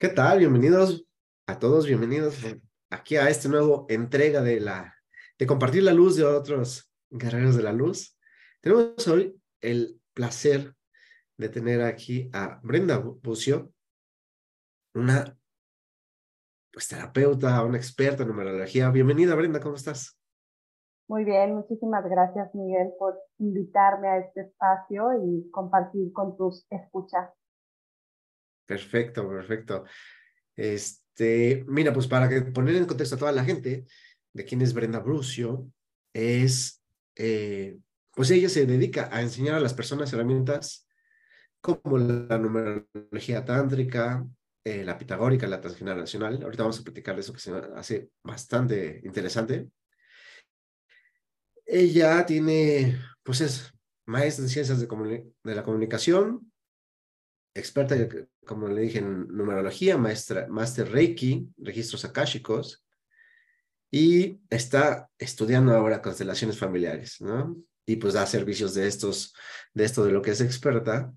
¿Qué tal? Bienvenidos a todos, bienvenidos aquí a esta nueva entrega de la de compartir la luz de otros guerreros de la luz. Tenemos hoy el placer de tener aquí a Brenda Bucio, una pues terapeuta, una experta en numerología. Bienvenida Brenda, ¿cómo estás? Muy bien, muchísimas gracias Miguel por invitarme a este espacio y compartir con tus escuchas. Perfecto, perfecto. Este, mira, pues para que poner en contexto a toda la gente de quién es Brenda Brucio, es, eh, pues ella se dedica a enseñar a las personas herramientas como la numerología tántrica, eh, la pitagórica, la transgeneracional. Ahorita vamos a platicar de eso que se hace bastante interesante. Ella tiene, pues es maestra en ciencias de, de la comunicación, experta, como le dije, en numerología, maestra, master Reiki, registros akáshicos, y está estudiando ahora constelaciones familiares, ¿no? Y pues da servicios de estos, de esto de lo que es experta,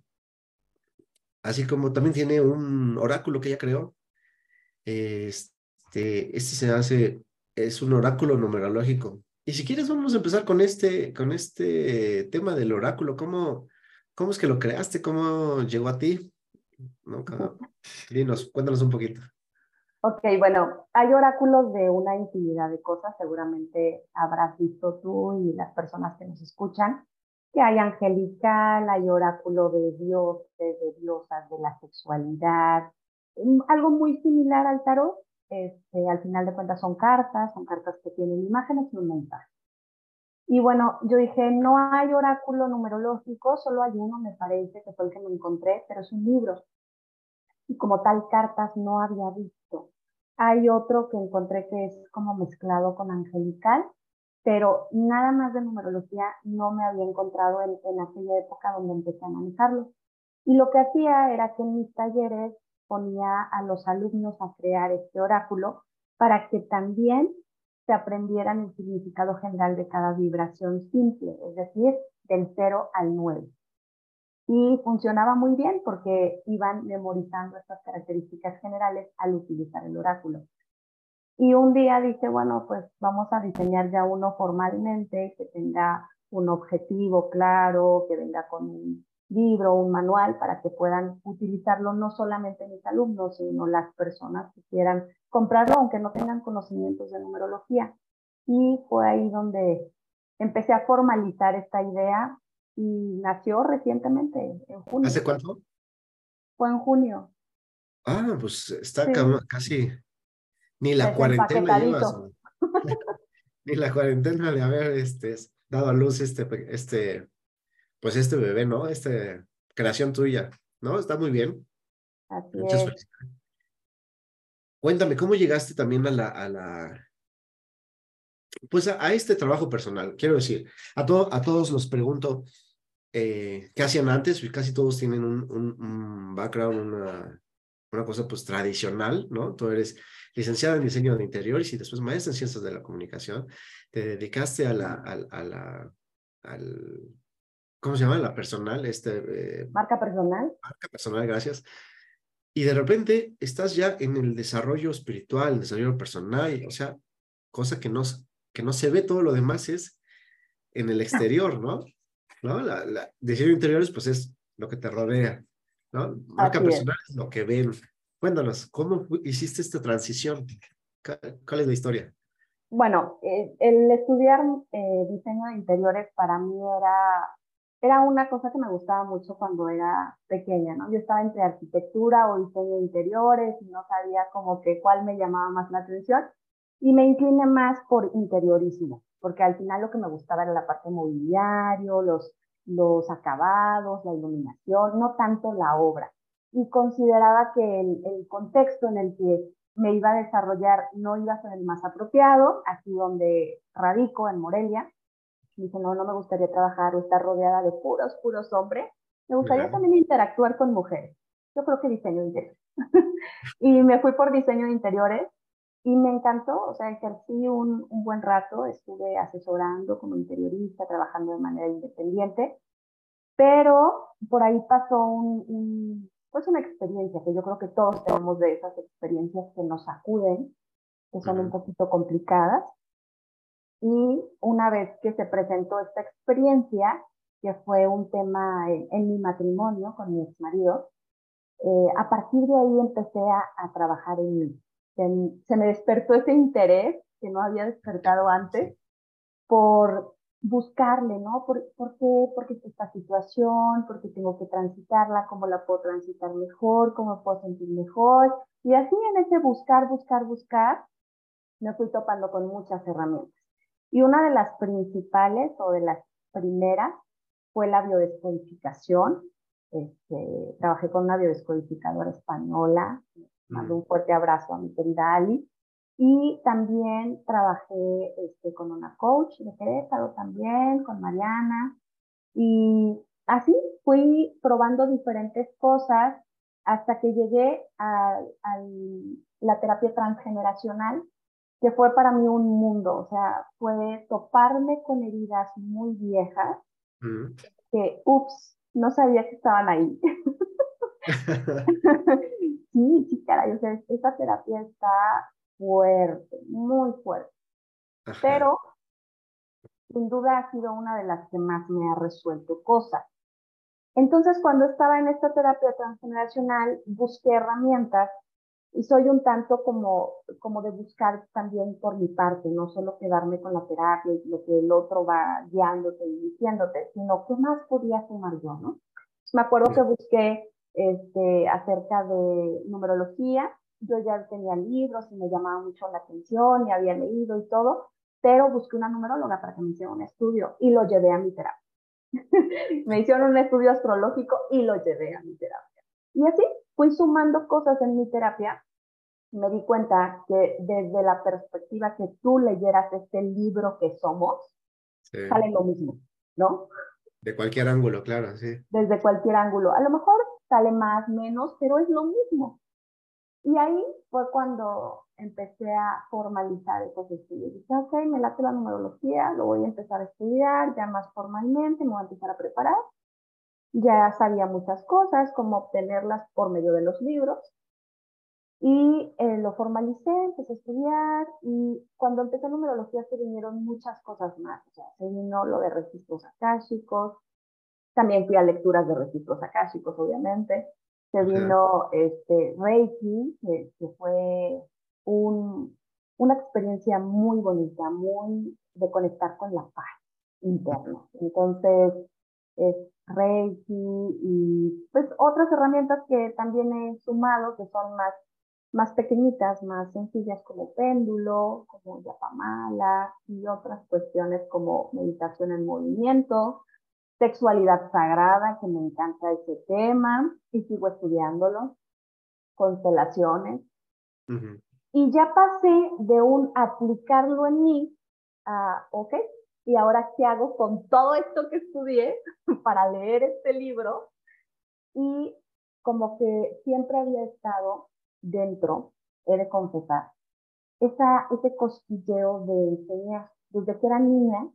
así como también tiene un oráculo que ella creó. Este, este se hace, es un oráculo numerológico. Y si quieres, vamos a empezar con este, con este tema del oráculo. ¿Cómo, cómo es que lo creaste? ¿Cómo llegó a ti? ¿no? Dinos, cuéntanos un poquito. Ok, bueno, hay oráculos de una infinidad de cosas, seguramente habrás visto tú y las personas que nos escuchan, que hay angelical, hay oráculo de dioses, de diosas, de la sexualidad, mm, algo muy similar al tarot, este, al final de cuentas son cartas, son cartas que tienen imágenes y un mensaje. Y bueno, yo dije, no hay oráculo numerológico, solo hay uno, me parece, que fue el que me encontré, pero es un libro. Y como tal, cartas no había visto. Hay otro que encontré que es como mezclado con angelical, pero nada más de numerología no me había encontrado en, en aquella época donde empecé a manejarlo. Y lo que hacía era que en mis talleres ponía a los alumnos a crear este oráculo para que también se aprendieran el significado general de cada vibración simple, es decir, del 0 al 9. Y funcionaba muy bien porque iban memorizando estas características generales al utilizar el oráculo. Y un día dije, bueno, pues vamos a diseñar ya uno formalmente, que tenga un objetivo claro, que venga con un libro, un manual, para que puedan utilizarlo no solamente mis alumnos, sino las personas que quieran comprarlo, aunque no tengan conocimientos de numerología. Y fue ahí donde empecé a formalizar esta idea y nació recientemente, en junio. ¿Hace cuánto? Fue en junio. Ah, pues está casi, ni la cuarentena llevas. ni la cuarentena de haber este, dado a luz este, este, pues este bebé, ¿no? Esta creación tuya, ¿no? Está muy bien. Así Muchas es. felicidades. Cuéntame, ¿cómo llegaste también a la, a la pues a, este trabajo personal? Quiero decir, a, a todos los pregunto, eh, ¿qué hacían antes? Casi todos tienen un, un, background, una, una cosa pues tradicional, ¿no? Tú eres licenciada en diseño de interiores y después maestra en ciencias de la comunicación. Te dedicaste a la, a, la, al, ¿cómo se llama? La personal, este... Eh, marca personal. Marca personal, gracias. Y de repente estás ya en el desarrollo espiritual, el desarrollo personal, o sea, cosa que no, que no se ve, todo lo demás es en el exterior, ¿no? ¿No? La, la diseño interiores, pues es lo que te rodea, ¿no? Marca personal es. lo que ven. Cuéntanos, ¿cómo hiciste esta transición? ¿Cuál es la historia? Bueno, eh, el estudiar eh, diseño de interiores para mí era era una cosa que me gustaba mucho cuando era pequeña, ¿no? Yo estaba entre arquitectura o diseño interiores y no sabía como que cuál me llamaba más la atención y me incliné más por interiorismo. porque al final lo que me gustaba era la parte mobiliario, los, los acabados, la iluminación, no tanto la obra. Y consideraba que el, el contexto en el que me iba a desarrollar no iba a ser el más apropiado, aquí donde radico, en Morelia. Dice, no, no me gustaría trabajar o estar rodeada de puros, puros hombres. Me gustaría también interactuar con mujeres. Yo creo que diseño de interiores. y me fui por diseño de interiores y me encantó, o sea, ejercí un, un buen rato, estuve asesorando como interiorista, trabajando de manera independiente, pero por ahí pasó un, un pues una experiencia que yo creo que todos tenemos de esas experiencias que nos acuden, que son un poquito complicadas. Y una vez que se presentó esta experiencia, que fue un tema en, mi matrimonio con mi ex marido, eh, a partir de ahí empecé a, trabajar en mí. Se, se, me despertó ese interés que no había despertado antes por buscarle, ¿no? ¿Por, ¿Por, qué? Porque esta situación, porque tengo que transitarla, cómo la puedo transitar mejor, cómo puedo sentir mejor. Y así en ese buscar, buscar, buscar, me fui topando con muchas herramientas. Y una de las principales o de las primeras fue la biodescodificación. Este, trabajé con una biodescodificadora española. Mando un fuerte abrazo a mi querida Ali. Y también trabajé este, con una coach de Querétaro también, con Mariana. Y así fui probando diferentes cosas hasta que llegué a, la terapia transgeneracional, que fue para mí un mundo. O sea, fue toparme con heridas muy viejas que, ups, no sabía que estaban ahí. sí, sí, caray, o sea, esta terapia está fuerte, muy fuerte. Pero sin duda ha sido una de las que más me ha resuelto cosas. Entonces, cuando estaba en esta terapia transgeneracional, busqué herramientas y soy un tanto como, como de buscar también por mi parte, no solo quedarme con la terapia y lo que el otro va guiándote y diciéndote, sino qué más podía sumar yo, ¿no? Me acuerdo que busqué este, acerca de numerología yo ya tenía libros y me llamaba mucho la atención y había leído y todo, pero busqué una numeróloga para que me hiciera un estudio y lo llevé a mi terapia. me hicieron un estudio astrológico y lo llevé a mi terapia. Y así fui sumando cosas en mi terapia. Me di cuenta que desde la perspectiva que tú leyeras este libro que somos, sale lo mismo, ¿no? De cualquier ángulo, claro, sí. Desde cualquier ángulo. A lo mejor sale más, menos, pero es lo mismo. Y ahí fue cuando empecé a formalizar esos estudios. Dije, ok, me late la numerología, lo voy a empezar a estudiar ya más formalmente, me voy a empezar a preparar. Ya sabía muchas cosas, cómo obtenerlas por medio de los libros. Y eh, lo formalicé, empecé a estudiar y cuando empecé numerología se vinieron muchas cosas más. O sea, se vino lo de registros akáshicos, también fui a lecturas de registros akáshicos, obviamente se vino este, Reiki, que, fue un, una experiencia muy bonita, muy de conectar con la paz interna. Entonces, es Reiki y pues otras herramientas que también he sumado que son más, más pequeñitas, más sencillas como péndulo, como yapamala y otras cuestiones como meditación en movimiento, sexualidad sagrada, que me encanta ese tema y sigo estudiándolo, constelaciones. Y ya pasé de un aplicarlo en mí a, ok, ¿y ahora qué hago con todo esto que estudié para leer este libro? Y como que siempre había estado dentro, he de confesar, esa, ese cosquilleo de enseñar. Desde que era niña,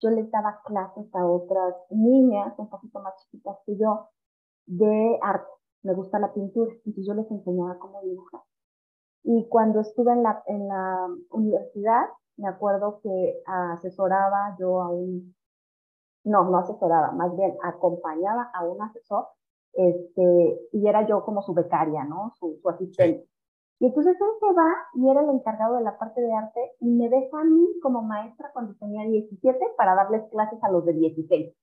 yo les daba clases a otras niñas un poquito más chiquitas que yo de arte. Me gusta la pintura, entonces yo les enseñaba cómo dibujar. Y cuando estuve en la, en la universidad, me acuerdo que asesoraba yo a un, no, no asesoraba, más bien acompañaba a un asesor, este, y era yo como su becaria, ¿no? Su, su asistente. Y entonces él se va y era el encargado de la parte de arte y me deja a mí como maestra cuando tenía 17 para darles clases a los de 16.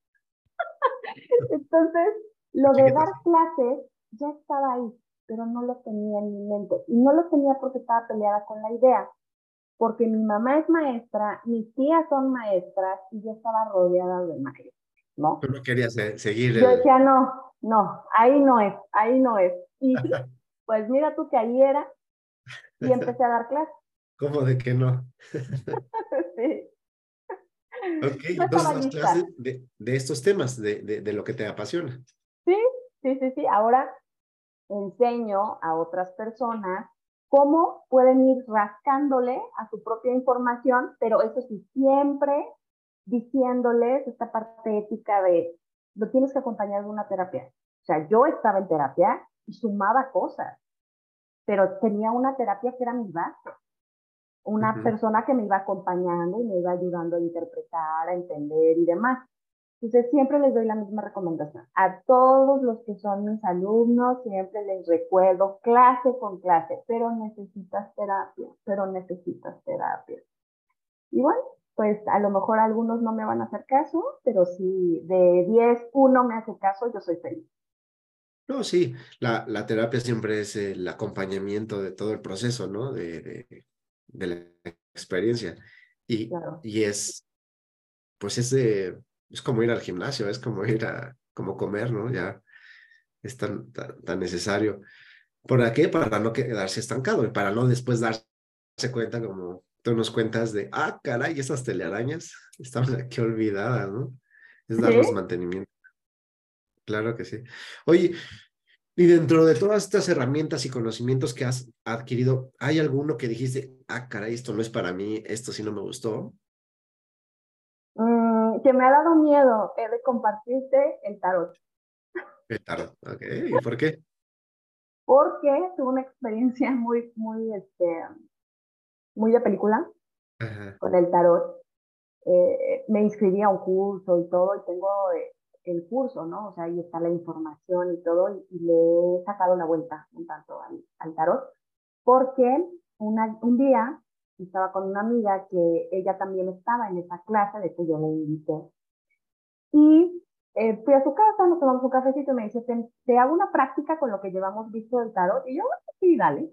entonces, lo de dar clases ya estaba ahí, pero no lo tenía en mi mente. Y no lo tenía porque estaba peleada con la idea porque mi mamá es maestra, mis tías son maestras y yo estaba rodeada de maestros, ¿no? Tú no querías seguir. Yo decía, no, no, ahí no es, ahí no es. Y pues mira tú que ahí era y empecé a dar clases. ¿Cómo de que no? sí. Ok, entonces clases de, de, estos temas, de, de, de lo que te apasiona. Sí, sí, sí, sí. Ahora enseño a otras personas cómo pueden ir rascándole a su propia información, pero eso sí, siempre diciéndoles esta parte ética de lo tienes que acompañar de una terapia. O sea, yo estaba en terapia y sumaba cosas, pero tenía una terapia que era mi base. Una persona que me iba acompañando y me iba ayudando a interpretar, a entender y demás. Entonces, siempre les doy la misma recomendación. A todos los que son mis alumnos, siempre les recuerdo clase con clase, pero necesitas terapia, pero necesitas terapia. Y bueno, pues a lo mejor algunos no me van a hacer caso, pero si de 10, uno me hace caso, yo soy feliz. No, sí, la, la terapia siempre es el acompañamiento de todo el proceso, ¿no? De, de, la experiencia. Y, y es, pues es de es como ir al gimnasio, es como ir a, como comer, ¿no? Ya es tan, tan, necesario. ¿Por qué? Para no quedarse estancado y para no después darse cuenta como tú nos cuentas de, ah, caray, esas telearañas están aquí olvidadas, ¿no? Es darles mantenimiento. Claro que sí. Oye, y dentro de todas estas herramientas y conocimientos que has adquirido, ¿hay alguno que dijiste, ah, caray, esto no es para mí, esto sí no me gustó? Que me ha dado miedo es de compartirte el tarot. El tarot, ok. ¿Y por qué? Porque tuve una experiencia muy, muy, este, muy de película con el tarot. Eh, me inscribí a un curso y todo, y tengo eh, el curso, ¿no? O sea, ahí está la información y todo, y, le he sacado una vuelta un tanto al, al tarot, porque una, un día estaba con una amiga que ella también estaba en esa clase, de que yo le invité. Y eh, fui a su casa, nos tomamos un cafecito y me dice, te, hago una práctica con lo que llevamos visto del tarot. Y yo, bueno, sí, dale.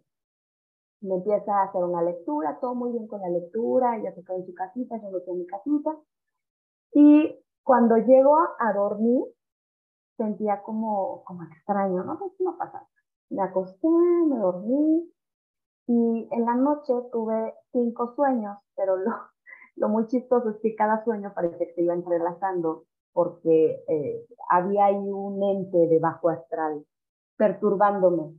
Me empieza a hacer una lectura, todo muy bien con la lectura, ella se quedó en su casita, yo me quedé en mi casita. Y cuando llego a dormir, sentía como, como extraño, no sé si me pasa. Me acosté, me dormí, y en la noche tuve cinco sueños, pero lo, lo muy chistoso es que cada sueño parece que se iba entrelazando porque eh, había ahí un ente de bajo astral perturbándome.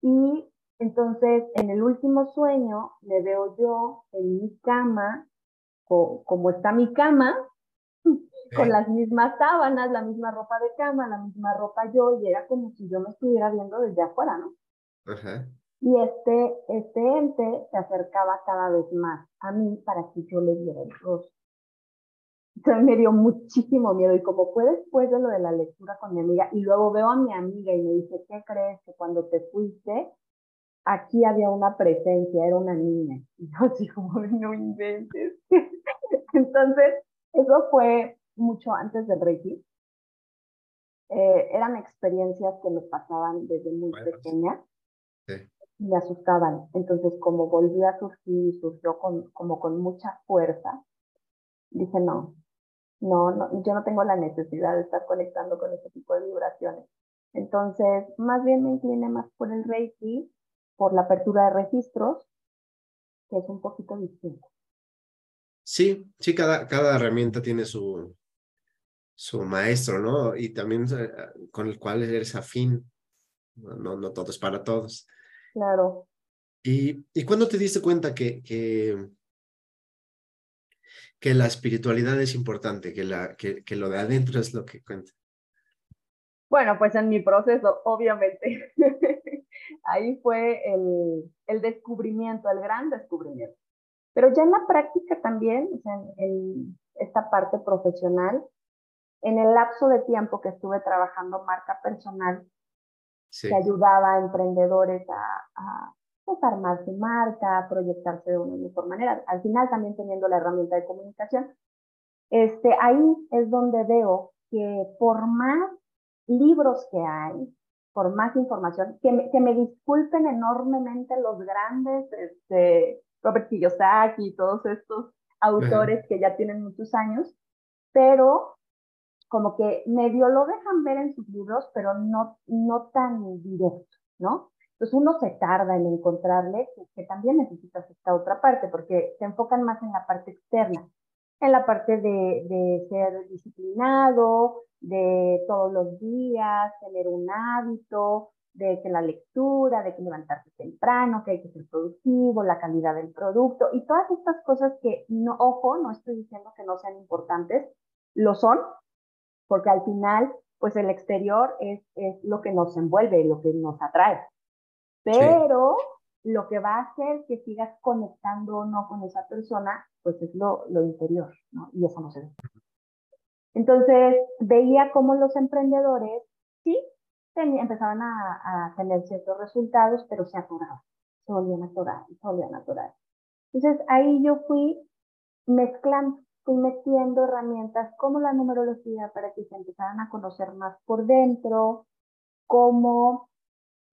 Y entonces en el último sueño me veo yo en mi cama, como está mi cama, con las mismas sábanas, la misma ropa de cama, la misma ropa yo, y era como si yo me estuviera viendo desde afuera, ¿no? Ajá. Y este, este ente se acercaba cada vez más a mí para que yo le diera el rostro. Entonces me dio muchísimo miedo y como fue después de lo de la lectura con mi amiga y luego veo a mi amiga y me dice, ¿qué crees que cuando te fuiste aquí había una presencia, era una niña? Y yo así como, no inventes. Entonces, eso fue mucho antes del Reiki. Eh, eran experiencias que me pasaban desde muy pequeña. Sí me asustaban. Entonces, como volví a surgir y surgió con, como con mucha fuerza, dije, no, no, no, yo no tengo la necesidad de estar conectando con ese tipo de vibraciones. Entonces, más bien me incliné más por el Reiki, por la apertura de registros, que es un poquito distinto. Sí, sí, cada, cada herramienta tiene su, su maestro, ¿no? Y también eh, con el cual eres afín. No, no todo es para todos. Claro. ¿Y, y cuándo te diste cuenta que, que, que la espiritualidad es importante, que, la, que, que lo de adentro es lo que cuenta? Bueno, pues en mi proceso, obviamente. Ahí fue el, el, descubrimiento, el gran descubrimiento. Pero ya en la práctica también, o sea, en, esta parte profesional, en el lapso de tiempo que estuve trabajando marca personal, que ayudaba a emprendedores a, a pues, armar su marca, a proyectarse de una mejor manera. Al final también teniendo la herramienta de comunicación. Este, ahí es donde veo que por más libros que hay, por más información, que me, que me disculpen enormemente los grandes este, Robert Kiyosaki, todos estos autores que ya tienen muchos años, pero como que medio lo dejan ver en sus libros, pero no, no tan directo, ¿no? Entonces uno se tarda en encontrarle que, también necesitas esta otra parte, porque se enfocan más en la parte externa, en la parte de, de ser disciplinado, de todos los días, tener un hábito, de que la lectura, de que levantarse temprano, que hay que ser productivo, la calidad del producto y todas estas cosas que, no, ojo, no estoy diciendo que no sean importantes, lo son, porque al final, pues el exterior es, es lo que nos envuelve, lo que nos atrae. Pero lo que va a hacer que sigas conectando o no con esa persona, pues es lo, lo interior, ¿no? Y eso no se ve. Entonces, veía cómo los emprendedores, sí, empezaban a, a, tener ciertos resultados, pero se atoraban, se volvían a atorar, se volvían a atorar. Entonces, ahí yo fui mezclando, fui metiendo herramientas como la numerología para que se empezaran a conocer más por dentro, cómo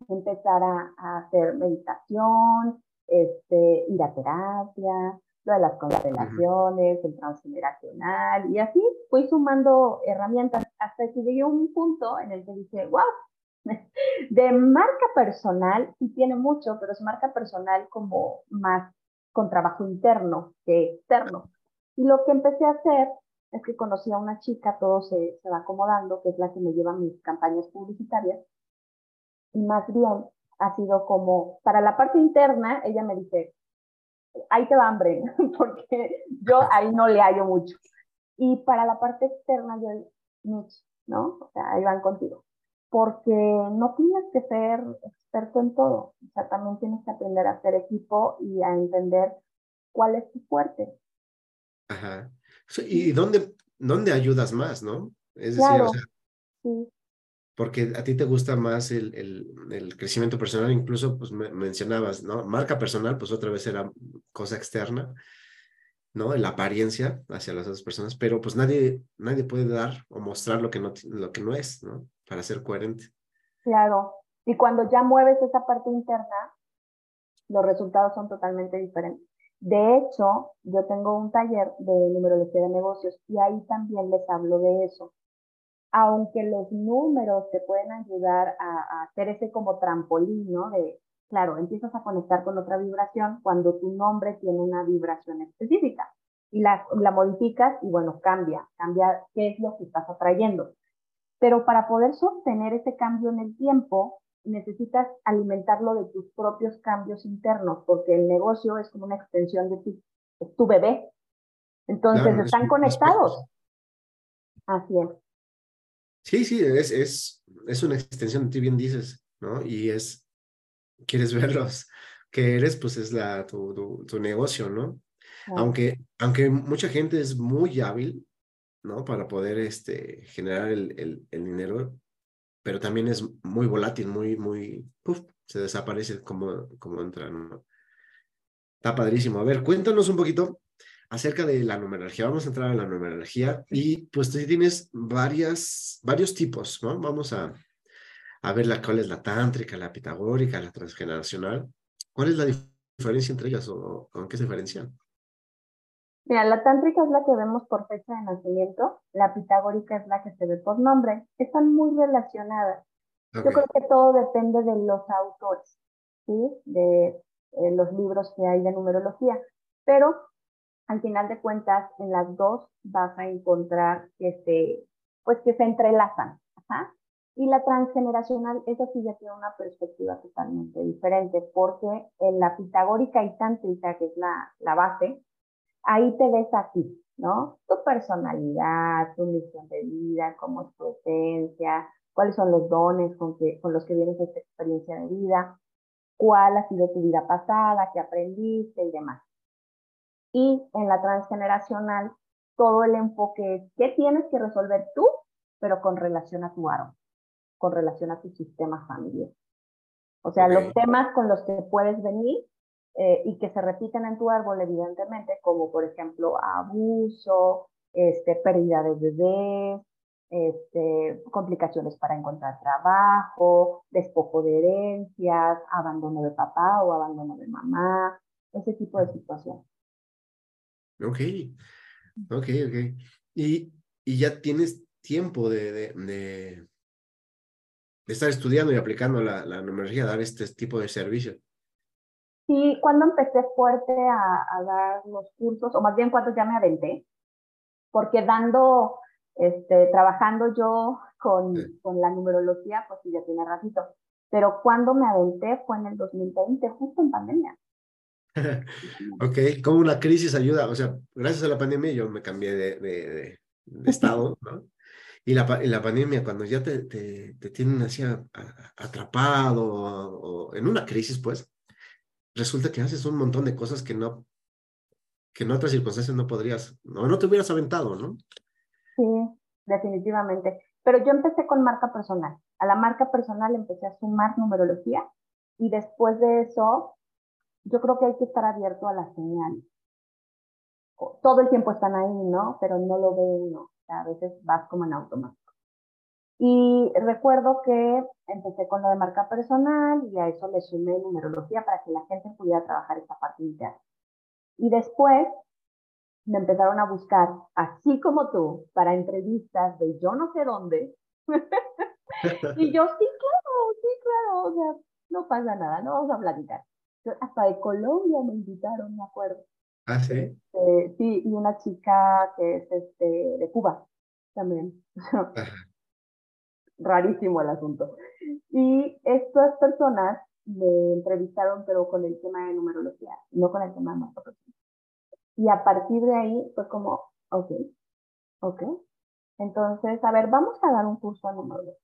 empezar a, hacer meditación, este, ir a terapia, lo de las constelaciones, el transgeneracional, y así fui sumando herramientas hasta que llegué a un punto en el que dije, wow, de marca personal, sí tiene mucho, pero es marca personal como más con trabajo interno que externo. Y lo que empecé a hacer es que conocí a una chica, todo se, se va acomodando, que es la que me lleva mis campañas publicitarias, y más bien ha sido como, para la parte interna, ella me dice, ahí te va hambre, porque yo ahí no le hallo mucho. Y para la parte externa, yo, Mitch, ¿no? O sea, ahí van contigo. Porque no tienes que ser experto en todo. O sea, también tienes que aprender a hacer equipo y a entender cuál es tu fuerte. Ajá. ¿Y dónde, dónde ayudas más, no? Es decir, o sea, sí porque a ti te gusta más el, el, el crecimiento personal, incluso pues mencionabas, ¿no? Marca personal, pues otra vez era cosa externa, ¿no? La apariencia hacia las otras personas, pero pues nadie, nadie puede dar o mostrar lo que no, lo que no es, ¿no? Para ser coherente. Claro, y cuando ya mueves esa parte interna, los resultados son totalmente diferentes. De hecho, yo tengo un taller de numerología de negocios y ahí también les hablo de eso aunque los números te pueden ayudar a, hacer ese como trampolín, ¿no? De, claro, empiezas a conectar con otra vibración cuando tu nombre tiene una vibración específica y la, la modificas y bueno, cambia, cambia qué es lo que estás atrayendo. Pero para poder sostener ese cambio en el tiempo, necesitas alimentarlo de tus propios cambios internos, porque el negocio es como una extensión de ti, es tu bebé. Entonces, están conectados. Así es. Sí, sí, es, es, es una extensión, tú bien dices, ¿no? Y es, quieres verlos que eres, pues es la, tu, tu, negocio, ¿no? Aunque, aunque mucha gente es muy hábil, ¿no? Para poder este, generar el, el, el dinero, pero también es muy volátil, muy, muy, puff, se desaparece como, como entra, ¿no? Está padrísimo. A ver, cuéntanos un poquito acerca de la numerología. Vamos a entrar a la numerología y pues tú tienes varias, varios tipos, ¿no? Vamos a, a ver la, cuál es la tántrica, la pitagórica, la transgeneracional. ¿Cuál es la diferencia entre ellas o, con qué se diferencian? Mira, la tántrica es la que vemos por fecha de nacimiento, la pitagórica es la que se ve por nombre. Están muy relacionadas. Yo creo que todo depende de los autores, ¿sí? De eh, los libros que hay de numerología. Pero al final de cuentas, en las dos vas a encontrar que se, pues que se entrelazan. Y la transgeneracional, esa sí ya tiene una perspectiva totalmente diferente, porque en la pitagórica y tántrica, que es la, la base, ahí te ves aquí, ¿no? Tu personalidad, tu misión de vida, cómo es tu esencia, cuáles son los dones con, que, con los que vienes esta experiencia de vida, cuál ha sido tu vida pasada, qué aprendiste y demás. Y en la transgeneracional, todo el enfoque es qué tienes que resolver tú, pero con relación a tu árbol, con relación a tu sistema familiar. O sea, los temas con los que puedes venir eh, y que se repiten en tu árbol, evidentemente, como por ejemplo abuso, este, pérdida de bebés, este, complicaciones para encontrar trabajo, despojo de herencias, abandono de papá o abandono de mamá, ese tipo de situación. Ok, ok, ok. Y, y ya tienes tiempo de, de, de, estar estudiando y aplicando la, la numerología, dar este tipo de servicio. Sí, cuando empecé fuerte a, a, dar los cursos, o más bien cuando ya me aventé, porque dando, este, trabajando yo con, sí. con la numerología, pues sí, ya tiene ratito. Pero cuando me aventé fue en el 2020, justo en pandemia. ok, como una crisis ayuda, o sea, gracias a la pandemia yo me cambié de, de, de, de estado, ¿no? Y la, y la pandemia, cuando ya te, te, te tienen así a, a, atrapado o, o, en una crisis, pues, resulta que haces un montón de cosas que no, que en otras circunstancias no podrías, o no te hubieras aventado, ¿no? Sí, definitivamente. Pero yo empecé con marca personal. A la marca personal empecé a sumar numerología y después de eso, yo creo que hay que estar abierto a las señales. Todo el tiempo están ahí, ¿no? Pero no lo ve uno. O sea, a veces vas como en automático. Y recuerdo que empecé con lo de marca personal y a eso le sumé numerología para que la gente pudiera trabajar esta parte interna. Y después me empezaron a buscar, así como tú, para entrevistas de yo no sé dónde. y yo, sí, claro, sí, claro, o sea, no pasa nada, no vamos a platicar. Hasta de Colombia me invitaron, me acuerdo. Ah, sí. Este, sí, y una chica que es este, de Cuba también. Rarísimo el asunto. Y estas personas me entrevistaron, pero con el tema de numerología, no con el tema de personal. Y a partir de ahí fue como, ok, ok. Entonces, a ver, vamos a dar un curso a numerología.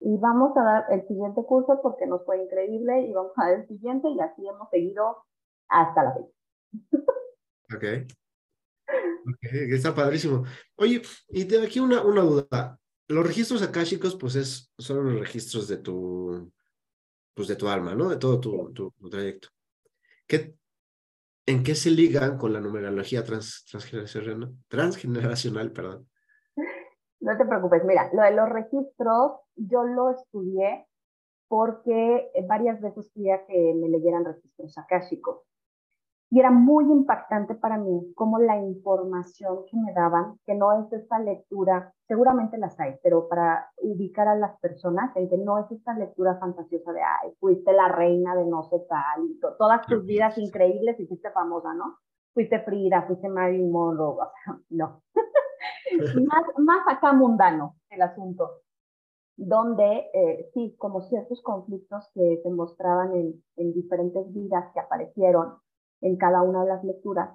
Y vamos a dar el siguiente curso porque nos fue increíble y vamos a dar el siguiente y así hemos seguido hasta la fecha. Ok. Ok, está padrísimo. Oye, y de aquí una, una duda. Los registros akáshicos, pues es, son los registros de tu, pues de tu alma, ¿no? De todo tu, tu, trayecto. ¿Qué, ¿En qué se ligan con la numerología trans, transgeneracional, transgeneracional? Perdón. No te preocupes, mira, lo de los registros yo lo estudié porque varias veces quería que me leyeran registros akáshicos. Y era muy impactante para mí como la información que me daban, que no es esta lectura, seguramente las hay, pero para ubicar a las personas en que no es esta lectura fantasiosa de, ay, fuiste la reina de no sé tal, y to todas tus vidas increíbles y fuiste famosa, ¿no? Fuiste Frida, fuiste Marilyn Monroe, o sea, no. más, más acá mundano el asunto, donde eh, sí, como ciertos conflictos que se mostraban en, en diferentes vidas que aparecieron, en cada una de las lecturas.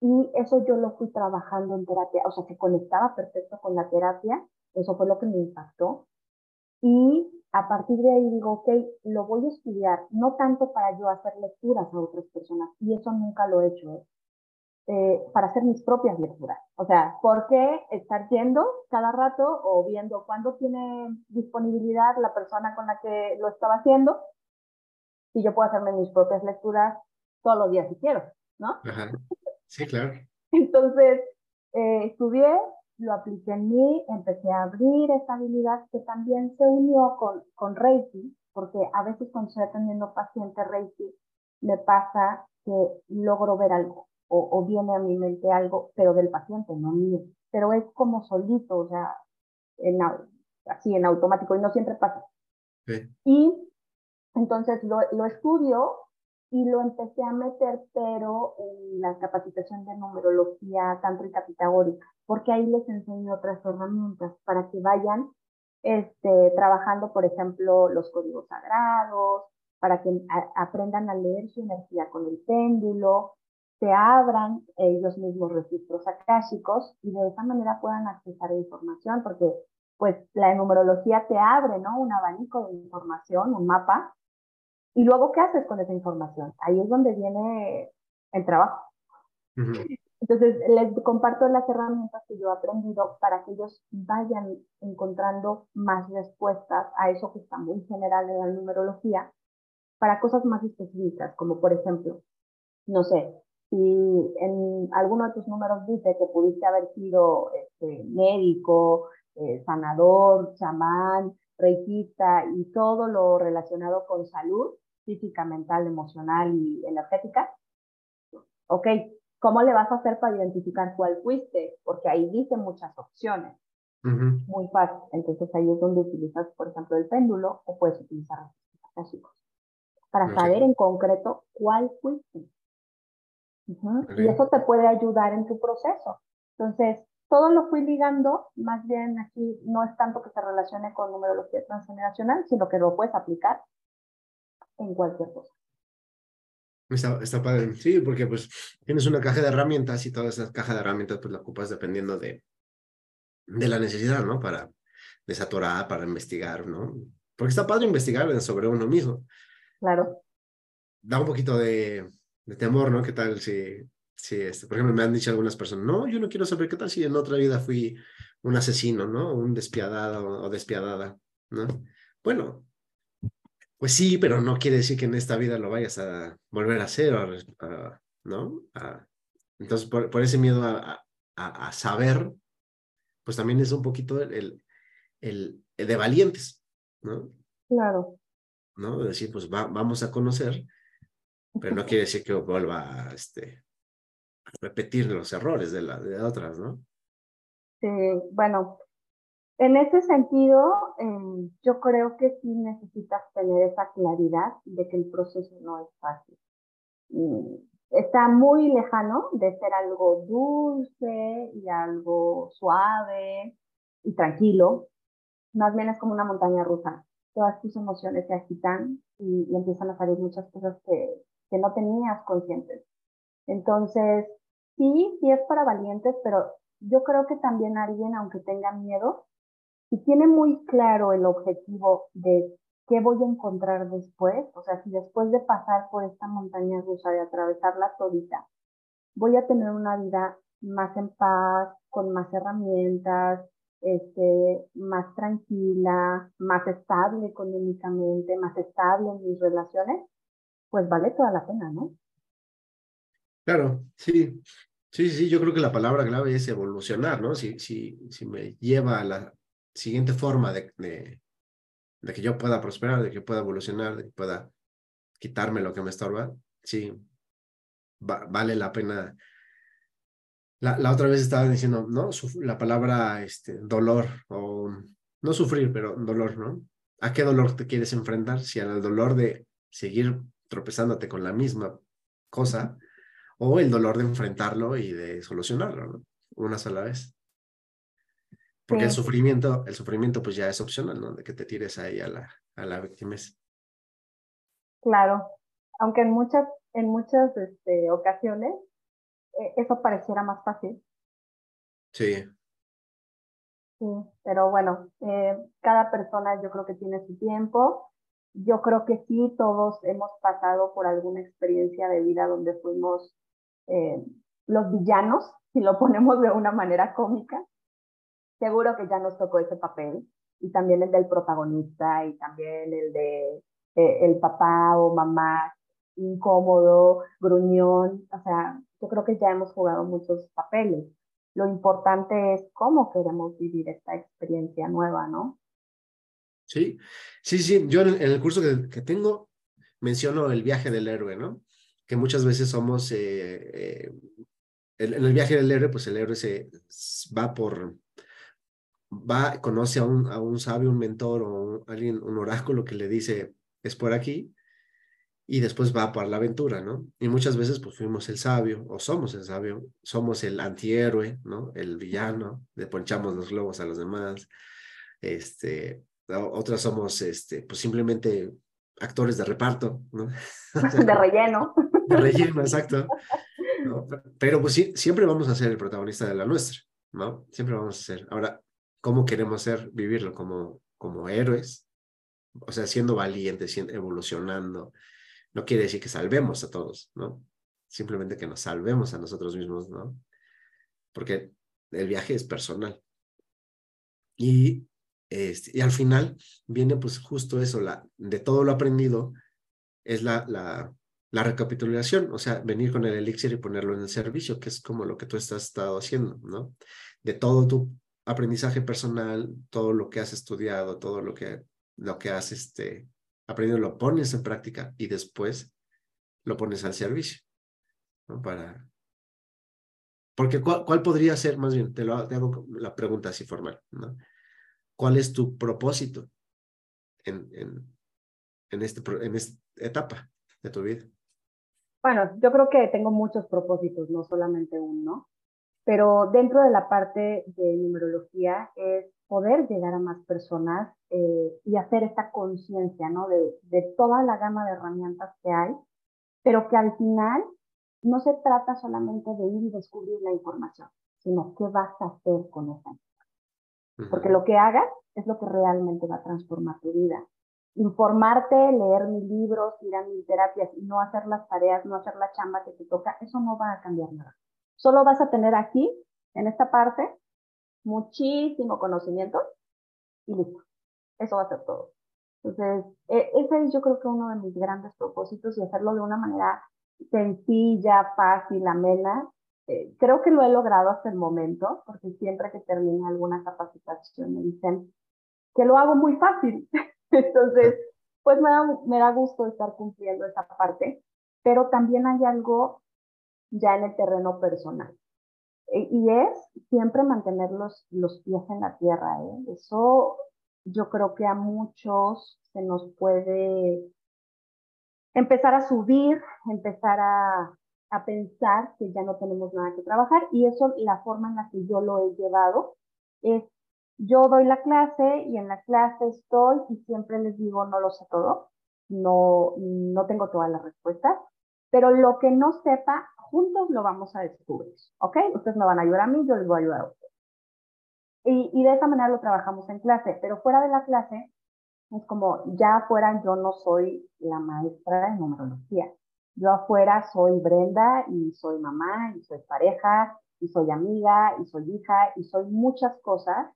Y eso yo lo fui trabajando en terapia, o sea, se conectaba perfecto con la terapia, eso fue lo que me impactó. Y a partir de ahí digo, ok, lo voy a estudiar, no tanto para yo hacer lecturas a otras personas, y eso nunca lo he hecho, ¿eh? Eh, para hacer mis propias lecturas. O sea, ¿por qué estar yendo cada rato o viendo cuándo tiene disponibilidad la persona con la que lo estaba haciendo? Y yo puedo hacerme mis propias lecturas todos los días si quiero, ¿no? Ajá. Sí, claro. Entonces, eh, estudié, lo apliqué en mí, empecé a abrir esa habilidad que también se unió con, con Reiki, porque a veces cuando estoy atendiendo pacientes Reiki, me pasa que logro ver algo o, o, viene a mi mente algo, pero del paciente, no mío. Pero es como solito, o sea, en, así en automático y no siempre pasa. Sí. Y entonces lo, lo estudio y lo empecé a meter, pero en la capacitación de numerología tántrica pitagórica, porque ahí les enseño otras herramientas para que vayan este, trabajando, por ejemplo, los códigos sagrados, para que aprendan a leer su energía con el péndulo, se abran ellos mismos registros akáshicos y de esa manera puedan accesar a información, porque pues la numerología te abre, ¿no? Un abanico de información, un mapa, y luego, ¿qué haces con esa información? Ahí es donde viene el trabajo. Uh -huh. Entonces, les comparto las herramientas que yo he aprendido para que ellos vayan encontrando más respuestas a eso que está muy general en la numerología, para cosas más específicas, como por ejemplo, no sé, si en alguno de tus números dice que pudiste haber sido este, médico, eh, sanador, chamán, reikista y todo lo relacionado con salud, física, mental, emocional y energética. Ok, ¿cómo le vas a hacer para identificar cuál fuiste? Porque ahí dice muchas opciones. Muy fácil. Entonces ahí es donde utilizas, por ejemplo, el péndulo o puedes utilizar registros para saber en concreto cuál fuiste. Y eso te puede ayudar en tu proceso. Entonces, todo lo fui ligando, más bien aquí no es tanto que se relacione con numerología transgeneracional, sino que lo puedes aplicar en cualquier cosa. Está, está padre, sí, porque pues tienes una caja de herramientas y toda esa caja de herramientas pues la ocupas dependiendo de, de la necesidad, ¿no? Para desatorar, para investigar, ¿no? Porque está padre investigar sobre uno mismo. Claro. Da un poquito de, de temor, ¿no? ¿Qué tal si, si este, por ejemplo, me han dicho algunas personas, no, yo no quiero saber qué tal si en otra vida fui un asesino, ¿no? Un despiadado o despiadada, ¿no? Bueno, pues sí, pero no quiere decir que en esta vida lo vayas a volver a hacer, ¿no? entonces, por, ese miedo a, a, saber, pues también es un poquito el, el, el, de valientes, ¿no? Claro. ¿No? Decir, pues vamos a conocer pero no quiere decir que vuelva a, este, repetir los errores de, la, de otras, ¿no? Sí, bueno, en ese sentido, em, yo creo que sí necesitas tener esa claridad de que el proceso no es fácil. Mm, está muy lejano de ser algo dulce y algo suave y tranquilo. Más bien es como una montaña rusa. Todas tus emociones se agitan y, empiezan a salir muchas cosas que no tenías conscientes. Entonces, sí, sí es para valientes, pero yo creo que también alguien, aunque tenga miedo, si tiene muy claro el objetivo de qué voy a encontrar después, o sea, si después de pasar por esta montaña rusa, de atravesarla todita, voy a tener una vida más en paz, con más herramientas, este, más tranquila, más estable económicamente, más estable en mis relaciones, pues vale toda la pena, ¿no? Claro, sí. Sí, sí, yo creo que la palabra clave es evolucionar, ¿no? Si, si, si me lleva a la siguiente forma de, de, que yo pueda prosperar, de que pueda evolucionar, de que pueda quitarme lo que me estorba, sí, vale la pena. La, la, otra vez estaba diciendo, ¿no? la palabra este, dolor, o no sufrir, pero dolor, ¿no? ¿A qué dolor te quieres enfrentar? Si al dolor de seguir tropezándote con la misma cosa, o el dolor de enfrentarlo y de solucionarlo, ¿no? Una sola vez. Porque el sufrimiento, el sufrimiento pues ya es opcional, ¿no? De que te tires ahí a la, a la víctima. Claro, aunque en muchas, en muchas este, ocasiones eh, eso pareciera más fácil. Sí. Sí, pero bueno, eh, cada persona yo creo que tiene su tiempo yo creo que sí, todos hemos pasado por alguna experiencia de vida donde fuimos eh, los villanos, si lo ponemos de una manera cómica. Seguro que ya nos tocó ese papel y también el del protagonista y también el de eh, el papá o mamá incómodo, gruñón, o sea, yo creo que ya hemos jugado muchos papeles. Lo importante es cómo queremos vivir esta experiencia nueva, ¿no? Sí, sí, sí. Yo en el, curso que, tengo menciono el viaje del héroe, ¿no? Que muchas veces somos, eh, eh, en, el viaje del héroe, pues el héroe se va por, va, conoce a un, a un sabio, un mentor o alguien, un oráculo que le dice, es por aquí, y después va por la aventura, ¿no? Y muchas veces pues fuimos el sabio o somos el sabio, somos el antihéroe, ¿no? El villano, le ponchamos los globos a los demás, este, otras somos este, pues simplemente actores de reparto, ¿no? de relleno. De relleno, exacto. Pero pues sí, siempre vamos a ser el protagonista de la nuestra, ¿no? Siempre vamos a ser. Ahora, ¿cómo queremos ser, vivirlo? Como, como héroes, o sea, siendo valientes, evolucionando. No quiere decir que salvemos a todos, ¿no? Simplemente que nos salvemos a nosotros mismos, ¿no? Porque el viaje es personal. Y este, y al final viene pues justo eso, la, de todo lo aprendido es la, la, la recapitulación, o sea, venir con el elixir y ponerlo en el servicio, que es como lo que tú estás estado haciendo, ¿no? De todo tu aprendizaje personal, todo lo que has estudiado, todo lo que, lo que has este, aprendido lo pones en práctica y después lo pones al servicio, ¿no? Para... Porque ¿cuál, podría ser, más bien, te, lo, hago la pregunta así formal, ¿no? ¿Cuál es tu propósito en, en, en, este, en esta etapa de tu vida? Bueno, yo creo que tengo muchos propósitos, no solamente uno, pero dentro de la parte de numerología es poder llegar a más personas eh, y hacer esta conciencia, ¿no? De, de toda la gama de herramientas que hay, pero que al final no se trata solamente de ir y descubrir la información, sino qué vas a hacer con esa información. Porque lo que hagas es lo que realmente va a transformar tu vida informarte, leer mis libros, ir a mis terapias y no hacer las tareas, no hacer la chamba que te toca, eso no va a cambiar nada. Solo vas a tener aquí, en esta parte, muchísimo conocimiento y listo. Eso va a ser todo. Entonces, e, ese es yo creo que uno de mis grandes propósitos y hacerlo de una manera sencilla, fácil, amena. Eh, creo que lo he logrado hasta el momento, porque siempre que termine alguna capacitación me dicen que lo hago muy fácil. Entonces, pues me da, me da gusto estar cumpliendo esa parte, pero también hay algo ya en el terreno personal. E, y es siempre mantener los, los pies en la tierra. ¿eh? Eso yo creo que a muchos se nos puede empezar a subir, empezar a, a pensar que ya no tenemos nada que trabajar y eso, la forma en la que yo lo he llevado es yo doy la clase y en la clase estoy y siempre les digo, no lo sé todo, no, no tengo todas las respuestas, pero lo que no sepa, juntos lo vamos a descubrir, ¿ok? Ustedes me van a ayudar a mí, yo les voy a ayudar a ustedes. Y, de esa manera lo trabajamos en clase, pero fuera de la clase, es como, ya afuera yo no soy la maestra de numerología. Yo afuera soy Brenda y soy mamá y soy pareja y soy amiga y soy hija y soy muchas cosas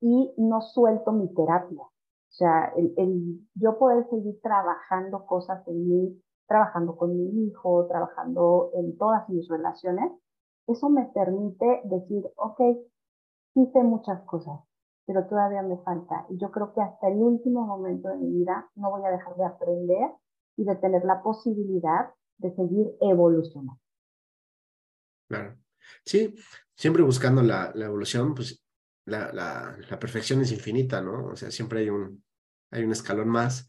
y no suelto mi terapia. O sea, el, el, yo poder seguir trabajando cosas en mí, trabajando con mi hijo, trabajando en todas mis relaciones, eso me permite decir, ok, hice muchas cosas, pero todavía me falta. Y yo creo que hasta el último momento de mi vida no voy a dejar de aprender y de tener la posibilidad de seguir evolucionando. Claro. Sí, siempre buscando la, evolución, pues la, perfección es infinita, ¿no? O sea, siempre hay un escalón más.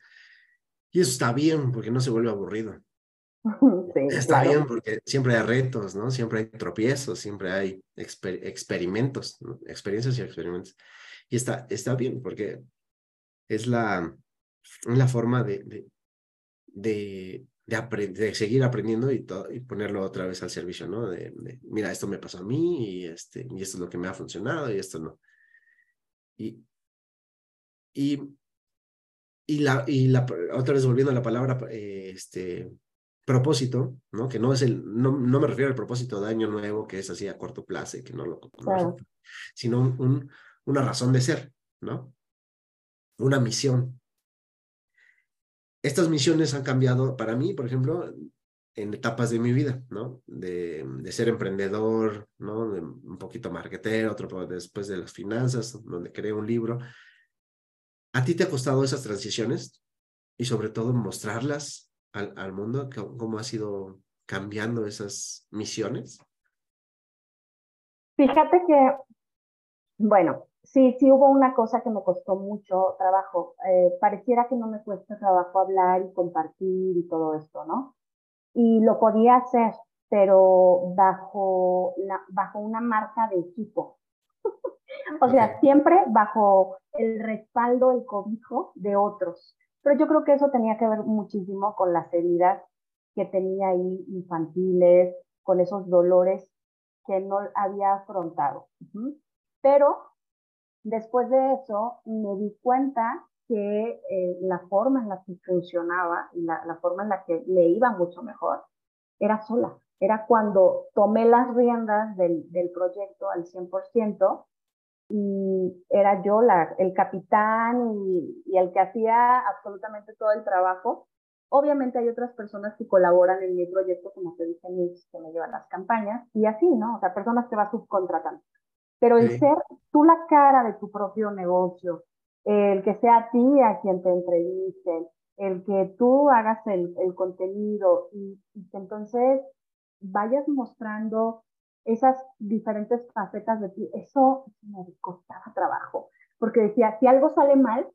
Y eso está bien porque no se vuelve aburrido. está bien porque siempre hay retos, ¿no? Siempre hay tropiezos, siempre hay experimentos, experiencias y experimentos. Y está, está bien porque es la, la forma de, de, de, de, seguir aprendiendo y, y ponerlo otra vez al servicio, ¿no? De, mira, esto me pasó a mí y, este, y esto es lo que me ha funcionado y esto no. Y, y, y, la, y la, otra vez volviendo a la palabra, eh, este, propósito, ¿no? Que no es el, no, no me refiero al propósito de año nuevo, que es así a corto plazo y que no lo, sino un, una razón de ser, ¿no? Una misión, estas misiones han cambiado para mí, por ejemplo, en etapas de mi vida, ¿no? De, de ser emprendedor, ¿no? un poquito marketero, otro después de las finanzas, donde creé un libro. ¿A ti te ha costado esas transiciones? Y sobre todo mostrarlas al, mundo, cómo ha sido cambiando esas misiones. Fíjate que, bueno, sí, sí hubo una cosa que me costó mucho trabajo. Eh, pareciera que no me cuesta trabajo hablar y compartir y todo esto, ¿no? Y lo podía hacer, pero bajo, bajo una marca de equipo. o sea, siempre bajo el respaldo, el cobijo de otros. Pero yo creo que eso tenía que ver muchísimo con las heridas que tenía ahí infantiles, con esos dolores que no había afrontado. Pero Después de eso, me di cuenta que eh, la forma en la que funcionaba y la, la, forma en la que le iba mucho mejor era sola. Era cuando tomé las riendas del, del proyecto al 100% y era yo la, el capitán y, y, el que hacía absolutamente todo el trabajo. Obviamente hay otras personas que colaboran en mi proyecto, como te dije, que me llevan las campañas y así, ¿no? O sea, personas que va subcontratando. Pero el ser tú la cara de tu propio negocio, el que sea a ti a quien te entrevisten, el que tú hagas el, el contenido y, y, que entonces vayas mostrando esas diferentes facetas de ti, eso me costaba trabajo, porque decía, si algo sale mal,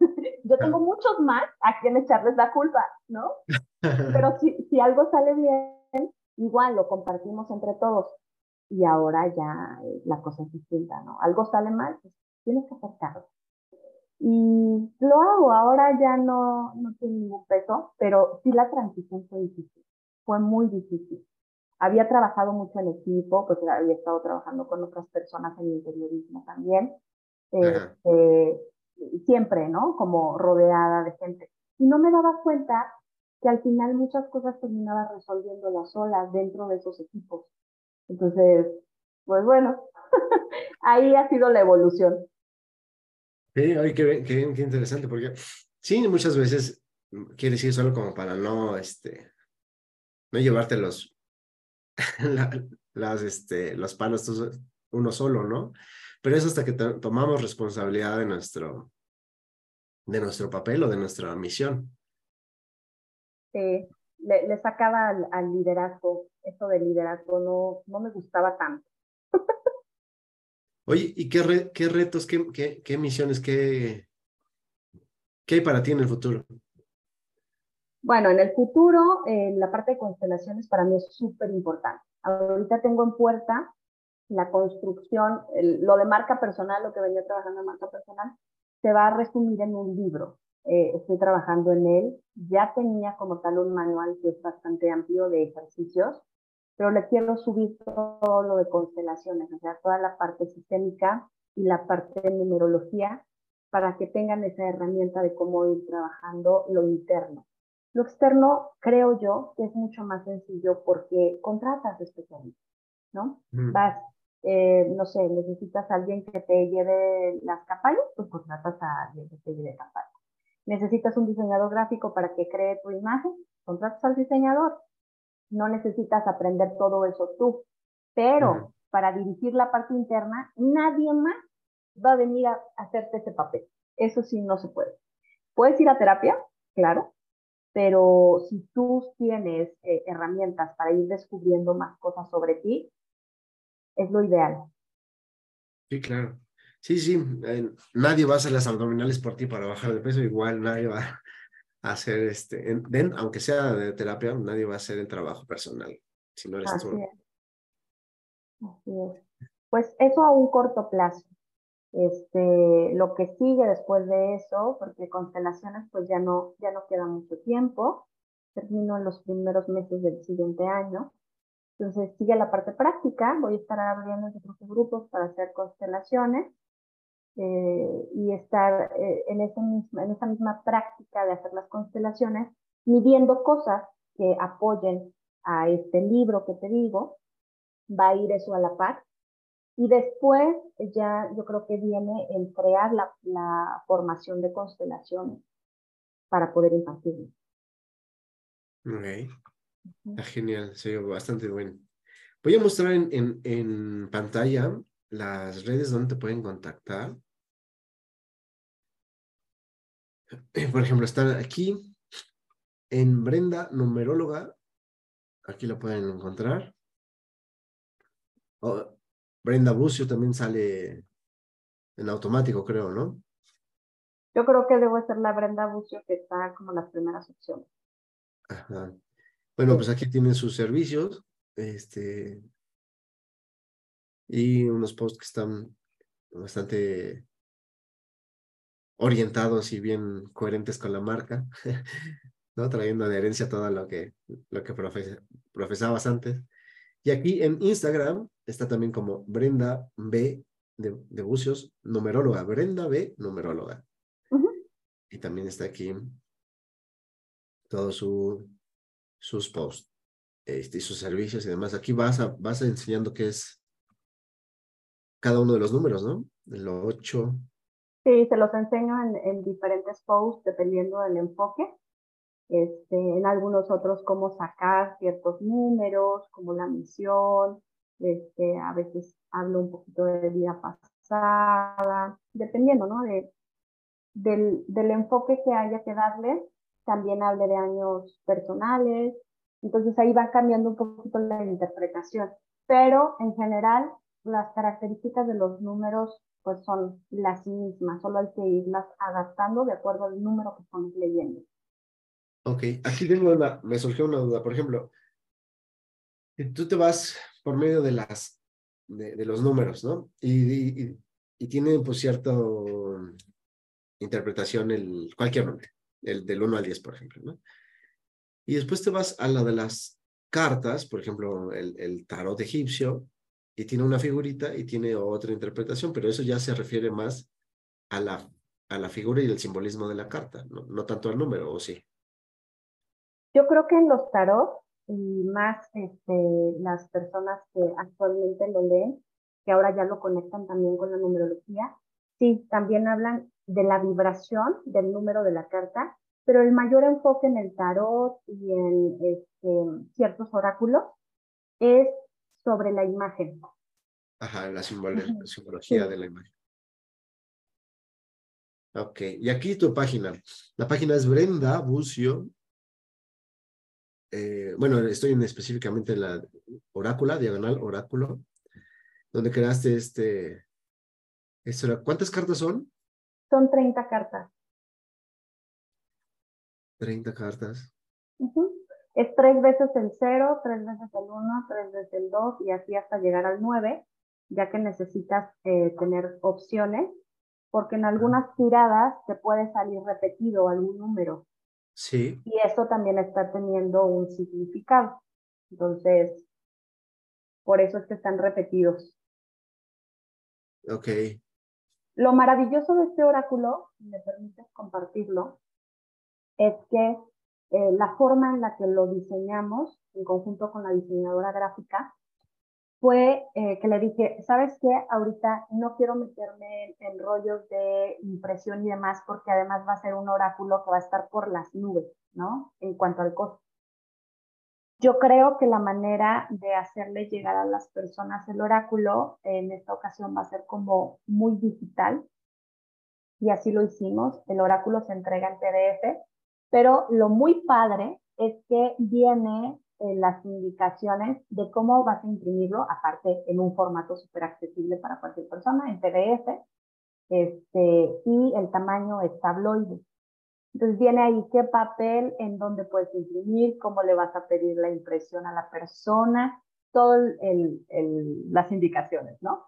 yo tengo muchos más a quien echarles la culpa, ¿no? Pero si, si algo sale bien, igual lo compartimos entre todos. Y ahora ya la cosa es distinta, ¿no? Algo sale mal, pues tienes que aceptarlo. Y lo hago, ahora ya no, no tiene ningún peso, pero sí la transición fue difícil, fue muy difícil. Había trabajado mucho en equipo, pues había estado trabajando con otras personas en interiorismo también. Este, siempre, ¿no? Como rodeada de gente. Y no me daba cuenta que al final muchas cosas terminaba resolviéndolas solas dentro de esos equipos. Entonces, pues bueno, ahí ha sido la evolución. Sí, ay, qué, qué, interesante, porque sí, muchas veces quiere decir solo como para no, este, no llevarte los, las, este, los palos uno solo, ¿no? Pero es hasta que tomamos responsabilidad de nuestro, de nuestro papel o de nuestra misión. Sí, le, le sacaba al, al, liderazgo, eso del liderazgo no, no me gustaba tanto. Oye, ¿y qué, qué retos, qué, qué, qué misiones, qué, qué hay para ti en el futuro? Bueno, en el futuro, eh, la parte de constelaciones para mí es súper importante. Ahorita tengo en puerta la construcción, lo de marca personal, lo que venía trabajando en marca personal, se va a resumir en un libro. Eh, estoy trabajando en él. Ya tenía como tal un manual que es bastante amplio de ejercicios pero le quiero subir todo lo de constelaciones, o sea, toda la parte sistémica y la parte de numerología para que tengan esa herramienta de cómo ir trabajando lo interno. Lo externo, creo yo, que es mucho más sencillo porque contratas especialistas, ¿no? Vas, eh, no sé, necesitas a alguien que te lleve las campañas, pues contratas a alguien que te lleve campañas. Necesitas un diseñador gráfico para que cree tu imagen, contratas al diseñador no necesitas aprender todo eso tú, pero para dirigir la parte interna, nadie más va a venir a hacerte ese papel. Eso sí no se puede. Puedes ir a terapia, claro, pero si tú tienes eh, herramientas para ir descubriendo más cosas sobre ti, es lo ideal. Sí, claro. Sí, sí, eh, nadie va a hacer las abdominales por ti para bajar de peso, igual nadie va hacer este, aunque sea de terapia, nadie va a hacer el trabajo personal si no eres Así tú. Es. Así es. Pues eso a un corto plazo. Este, lo que sigue después de eso, porque constelaciones pues ya no, ya no queda mucho tiempo, termino en los primeros meses del siguiente año. Entonces sigue la parte práctica, voy a estar abriendo grupos para hacer constelaciones eh, y estar eh, en, en esa misma práctica de hacer las constelaciones, midiendo cosas que apoyen a este libro que te digo, va a ir eso a la par. Y después ya yo creo que viene el crear la, la formación de constelaciones para poder impartirlo. Ok. Está genial, sí, bastante bueno. Voy a mostrar en, en, en, pantalla las redes donde te pueden contactar. por ejemplo, están aquí en Brenda Numeróloga. Aquí lo pueden encontrar. Brenda Bucio también sale en automático, creo, ¿no? Yo creo que debo ser la Brenda Bucio que está como las primeras opciones. Ajá. Bueno, pues aquí tienen sus servicios. Este. Y unos posts que están bastante orientados y bien coherentes con la marca, ¿no? Trayendo adherencia a todo lo que, lo que profesabas antes. Y aquí en Instagram está también como Brenda B de, de Bucios, numeróloga, Brenda B, numeróloga. Y también está aquí todos su, sus posts este, y sus servicios y demás. Aquí vas, a, vas enseñando qué es cada uno de los números, ¿no? El 8, Sí, se los enseño en, diferentes posts dependiendo del enfoque. Este, en algunos otros cómo sacar ciertos números, como la misión, este, a veces hablo un poquito de vida pasada, dependiendo ¿no? de, del, del enfoque que haya que darle, también hable de años personales, entonces ahí va cambiando un poquito la interpretación, pero en general las características de los números pues son las mismas, solo hay que irlas adaptando de acuerdo al número que estamos leyendo. Ok, aquí tengo una, me surgió una duda, por ejemplo, tú te vas por medio de las, de, los números, ¿no? Y, tiene pues cierta interpretación el, cualquier número, el del 1 al 10, por ejemplo, ¿no? Y después te vas a la de las cartas, por ejemplo, el, el tarot egipcio, y tiene una figurita y tiene otra interpretación, pero eso ya se refiere más a la, a la figura y el simbolismo de la carta, no, no tanto al número, ¿o sí? Yo creo que en los tarot y más este, las personas que actualmente lo leen, que ahora ya lo conectan también con la numerología, sí, también hablan de la vibración del número de la carta, pero el mayor enfoque en el tarot y en este, ciertos oráculos es sobre la imagen. Ajá, la simbología de la imagen. Ok, y aquí tu página. La página es Brenda Bucio. Eh, bueno, estoy en, específicamente en la orácula, diagonal oráculo, donde creaste este, este ¿Cuántas cartas son? Son 30 cartas. 30 cartas. Es tres veces el 0, tres veces el 1, tres veces el 2 y así hasta llegar al 9, ya que necesitas eh, tener opciones, porque en algunas tiradas te puede salir repetido algún número. Sí. Y eso también está teniendo un significado. Entonces, por eso es que están repetidos. Ok. Lo maravilloso de este oráculo, si me permites compartirlo, es que eh, la forma en la que lo diseñamos en conjunto con la diseñadora gráfica fue eh, que le dije, ¿sabes qué? Ahorita no quiero meterme en, rollos de impresión y demás porque además va a ser un oráculo que va a estar por las nubes, ¿no? En cuanto al costo. Yo creo que la manera de hacerle llegar a las personas el oráculo en esta ocasión va a ser como muy digital y así lo hicimos. El oráculo se entrega en PDF pero lo muy padre es que viene en las indicaciones de cómo vas a imprimirlo, aparte en un formato súper accesible para cualquier persona, en PDF, este, y el tamaño es tabloide. Entonces viene ahí qué papel, en dónde puedes imprimir, cómo le vas a pedir la impresión a la persona, todas las indicaciones, ¿no?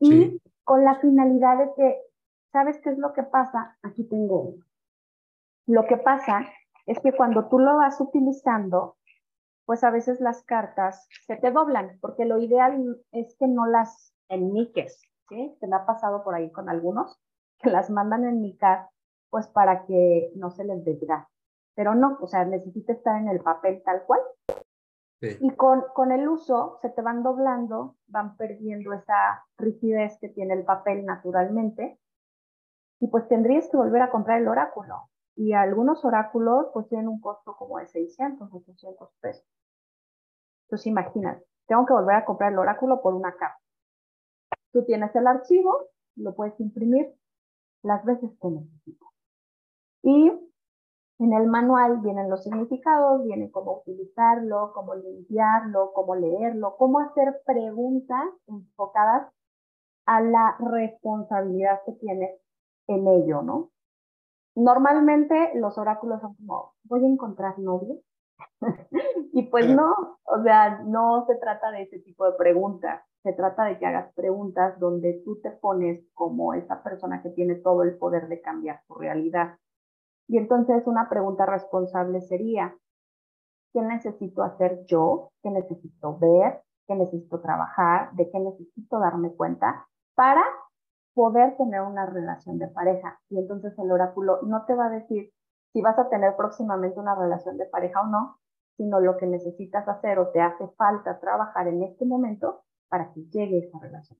Y con la finalidad de que, ¿sabes qué es lo que pasa? Aquí tengo lo que pasa es que cuando tú lo vas utilizando, pues a veces las cartas se te doblan, porque lo ideal es que no las enmiques, ¿sí? Se me ha pasado por ahí con algunos, que las mandan enmicar, pues para que no se les desgaste. Pero no, o sea, necesita estar en el papel tal cual. Y con, con el uso se te van doblando, van perdiendo esa rigidez que tiene el papel naturalmente, y pues tendrías que volver a comprar el oráculo y algunos oráculos pues tienen un costo como de 600, 800 pesos. Entonces imagínate, tengo que volver a comprar el oráculo por una carta. Tú tienes el archivo, lo puedes imprimir las veces que necesitas. Y en el manual vienen los significados, viene cómo utilizarlo, cómo limpiarlo, cómo leerlo, cómo hacer preguntas enfocadas a la responsabilidad que tienes en ello, ¿no? Normalmente los oráculos son como, voy a encontrar novio. y pues no, o sea, no se trata de ese tipo de preguntas. Se trata de que hagas preguntas donde tú te pones como esa persona que tiene todo el poder de cambiar tu realidad. Y entonces una pregunta responsable sería, ¿qué necesito hacer yo? ¿Qué necesito ver? ¿Qué necesito trabajar? ¿De qué necesito darme cuenta para poder tener una relación de pareja. Y entonces el oráculo no te va a decir si vas a tener próximamente una relación de pareja o no, sino lo que necesitas hacer o te hace falta trabajar en este momento para que llegue esa relación.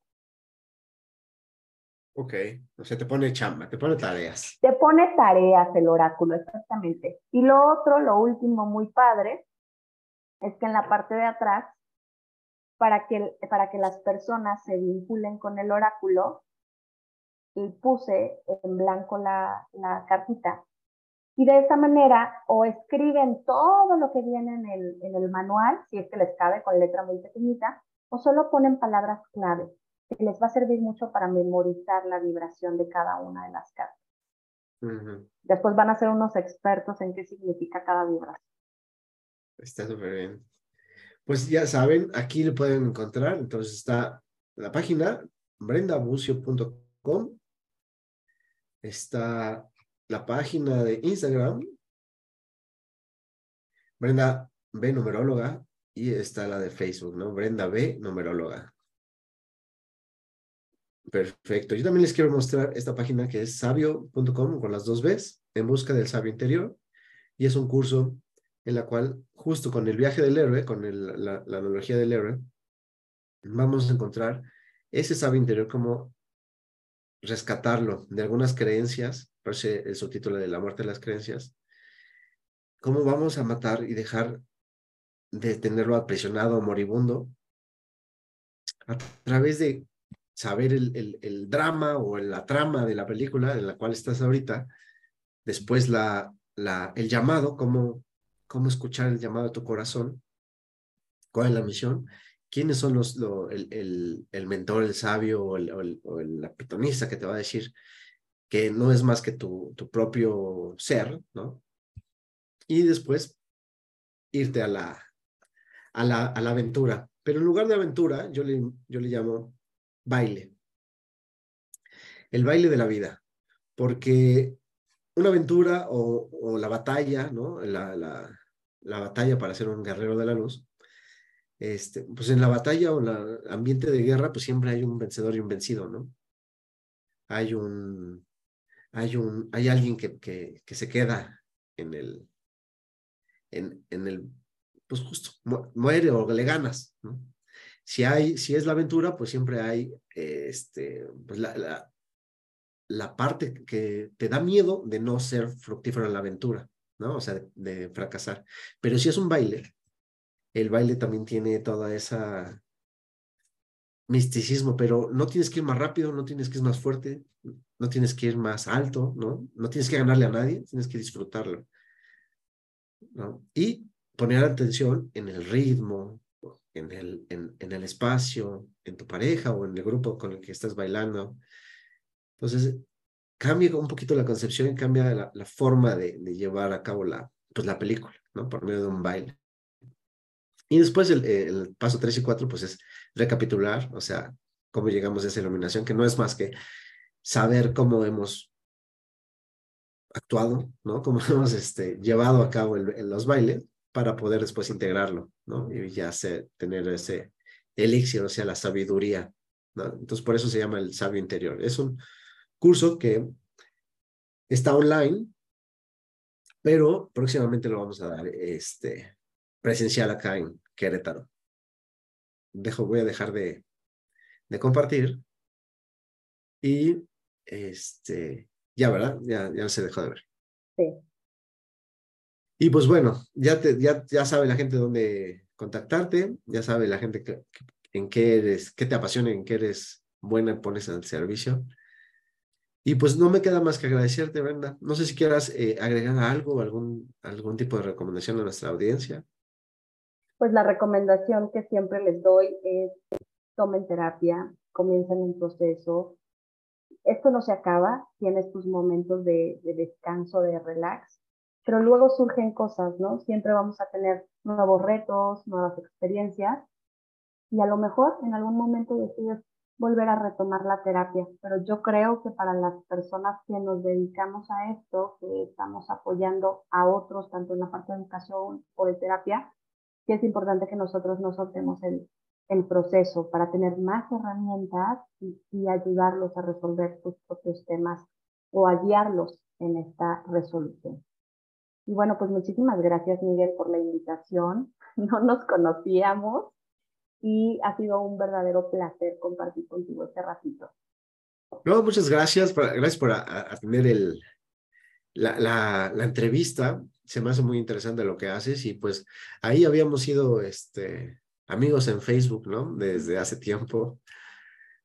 Ok, o sea, te pone chamba, te pone tareas. Te pone tareas el oráculo, exactamente. Y lo otro, lo último muy padre, es que en la parte de atrás, para que, para que las personas se vinculen con el oráculo, y puse en blanco la, la cartita Y de esta manera, o escriben todo lo que viene en el, en el manual, si es que les cabe con letra muy pequeñita, o solo ponen palabras clave, que les va a servir mucho para memorizar la vibración de cada una de las cartas. Después van a ser unos expertos en qué significa cada vibración. Está súper bien. Pues ya saben, aquí lo pueden encontrar. Entonces está la página brendabucio.com. Está la página de Instagram, Brenda B numeróloga, y está la de Facebook, ¿no? Brenda B numeróloga. Perfecto. Yo también les quiero mostrar esta página que es sabio.com con las dos Bs, en busca del sabio interior. Y es un curso en la cual, justo con el viaje del héroe, con la, la analogía del héroe, vamos a encontrar ese sabio interior como rescatarlo de algunas creencias, parece el subtítulo de la muerte de las creencias, cómo vamos a matar y dejar de tenerlo aprisionado moribundo a través de saber el, el, drama o la trama de la película en la cual estás ahorita, después la, la, el llamado, cómo, cómo escuchar el llamado de tu corazón, cuál es la misión, quiénes son los, el, el, mentor, el sabio o el, o la pitonista que te va a decir que no es más que tu, tu propio ser, ¿no? Y después irte a la, a la, a la aventura. Pero en lugar de aventura, yo le, yo le llamo baile. El baile de la vida. Porque una aventura o, o la batalla, ¿no? La, la, la batalla para ser un guerrero de la luz, este, pues en la batalla o en el ambiente de guerra, pues siempre hay un vencedor y un vencido, ¿no? Hay un, hay un, hay alguien que, que, se queda en el, en, en el, pues justo, muere o le ganas, ¿no? Si hay, si es la aventura, pues siempre hay, este, pues la, la, parte que te da miedo de no ser fructífero en la aventura, ¿no? O sea, de fracasar. Pero si es un baile, el baile también tiene toda esa misticismo, pero no tienes que ir más rápido, no tienes que ir más fuerte, no tienes que ir más alto, ¿no? No tienes que ganarle a nadie, tienes que disfrutarlo. ¿no? Y poner atención en el ritmo, en el, en, el espacio, en tu pareja o en el grupo con el que estás bailando. Entonces, cambia un poquito la concepción y cambia la, la forma de, de, llevar a cabo la, pues, la película, ¿no? Por medio de un baile. Y después el, paso 3 y 4, pues es recapitular, o sea, cómo llegamos a esa iluminación, que no es más que saber cómo hemos actuado, ¿no? Cómo hemos este, llevado a cabo los bailes para poder después integrarlo, ¿no? Y ya tener ese elixir, o sea, la sabiduría. Entonces, por eso se llama el sabio interior. Es un curso que está online, pero próximamente lo vamos a dar este, presencial acá en Querétaro. Dejo, voy a dejar de, de compartir y este, ya, ¿verdad? Ya, ya se dejó de ver. Sí. Y pues bueno, ya, te, ya, ya sabe la gente dónde contactarte, ya sabe la gente que, en qué eres, qué te apasiona, en qué eres buena, pones al servicio. Y pues no me queda más que agradecerte, Brenda. No sé si quieras eh, agregar algo, algún, algún tipo de recomendación a nuestra audiencia pues la recomendación que siempre les doy es tomen terapia, comiencen un proceso. Esto no se acaba, tienes tus momentos de, de, descanso, de relax, pero luego surgen cosas, ¿no? Siempre vamos a tener nuevos retos, nuevas experiencias y a lo mejor en algún momento decides volver a retomar la terapia, pero yo creo que para las personas que nos dedicamos a esto, que estamos apoyando a otros, tanto en la parte de educación o de terapia, que es importante que nosotros nos soltemos el, el proceso para tener más herramientas y, y, ayudarlos a resolver sus propios temas o a guiarlos en esta resolución. Y bueno, pues muchísimas gracias Miguel por la invitación. No nos conocíamos y ha sido un verdadero placer compartir contigo este ratito. No, muchas gracias, gracias por atender el, la, la, la entrevista se me hace muy interesante lo que haces y pues ahí habíamos sido este, amigos en Facebook, ¿no? Desde hace tiempo.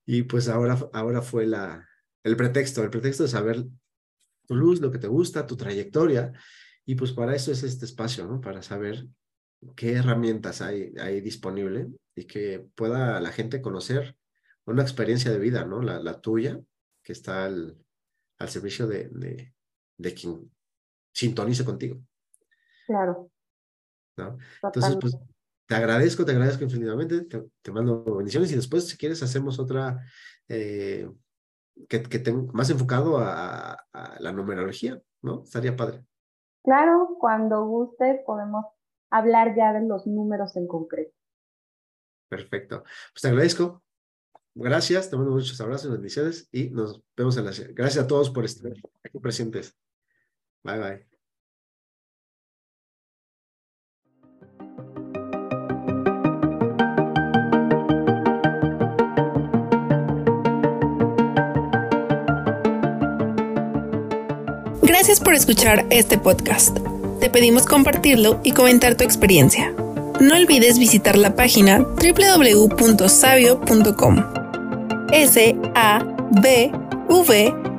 Y pues ahora, ahora fue la, el pretexto, el pretexto de saber tu luz, lo que te gusta, tu trayectoria. Y pues para eso es este espacio, ¿no? Para saber qué herramientas hay, hay disponible y que pueda la gente conocer una experiencia de vida, ¿no? La, tuya, que está al, servicio de, de, quien sintonice contigo. Claro. ¿no? Entonces, pues te agradezco, te agradezco infinitamente, te, mando bendiciones y después, si quieres, hacemos otra eh, que, que tenga más enfocado a, a la numerología, ¿no? Estaría padre. Claro, cuando guste podemos hablar ya de los números en concreto. Perfecto. Pues te agradezco. Gracias, te mando muchos abrazos, bendiciones y nos vemos en la Gracias a todos por estar aquí presentes. Bye bye. Gracias por escuchar este podcast. Te pedimos compartirlo y comentar tu experiencia. No olvides visitar la página www.sabio.com. S A B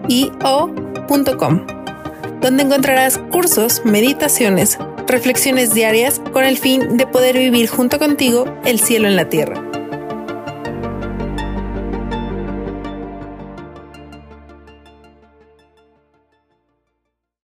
I donde encontrarás cursos, meditaciones, reflexiones diarias con el fin de poder vivir junto contigo el cielo en la tierra.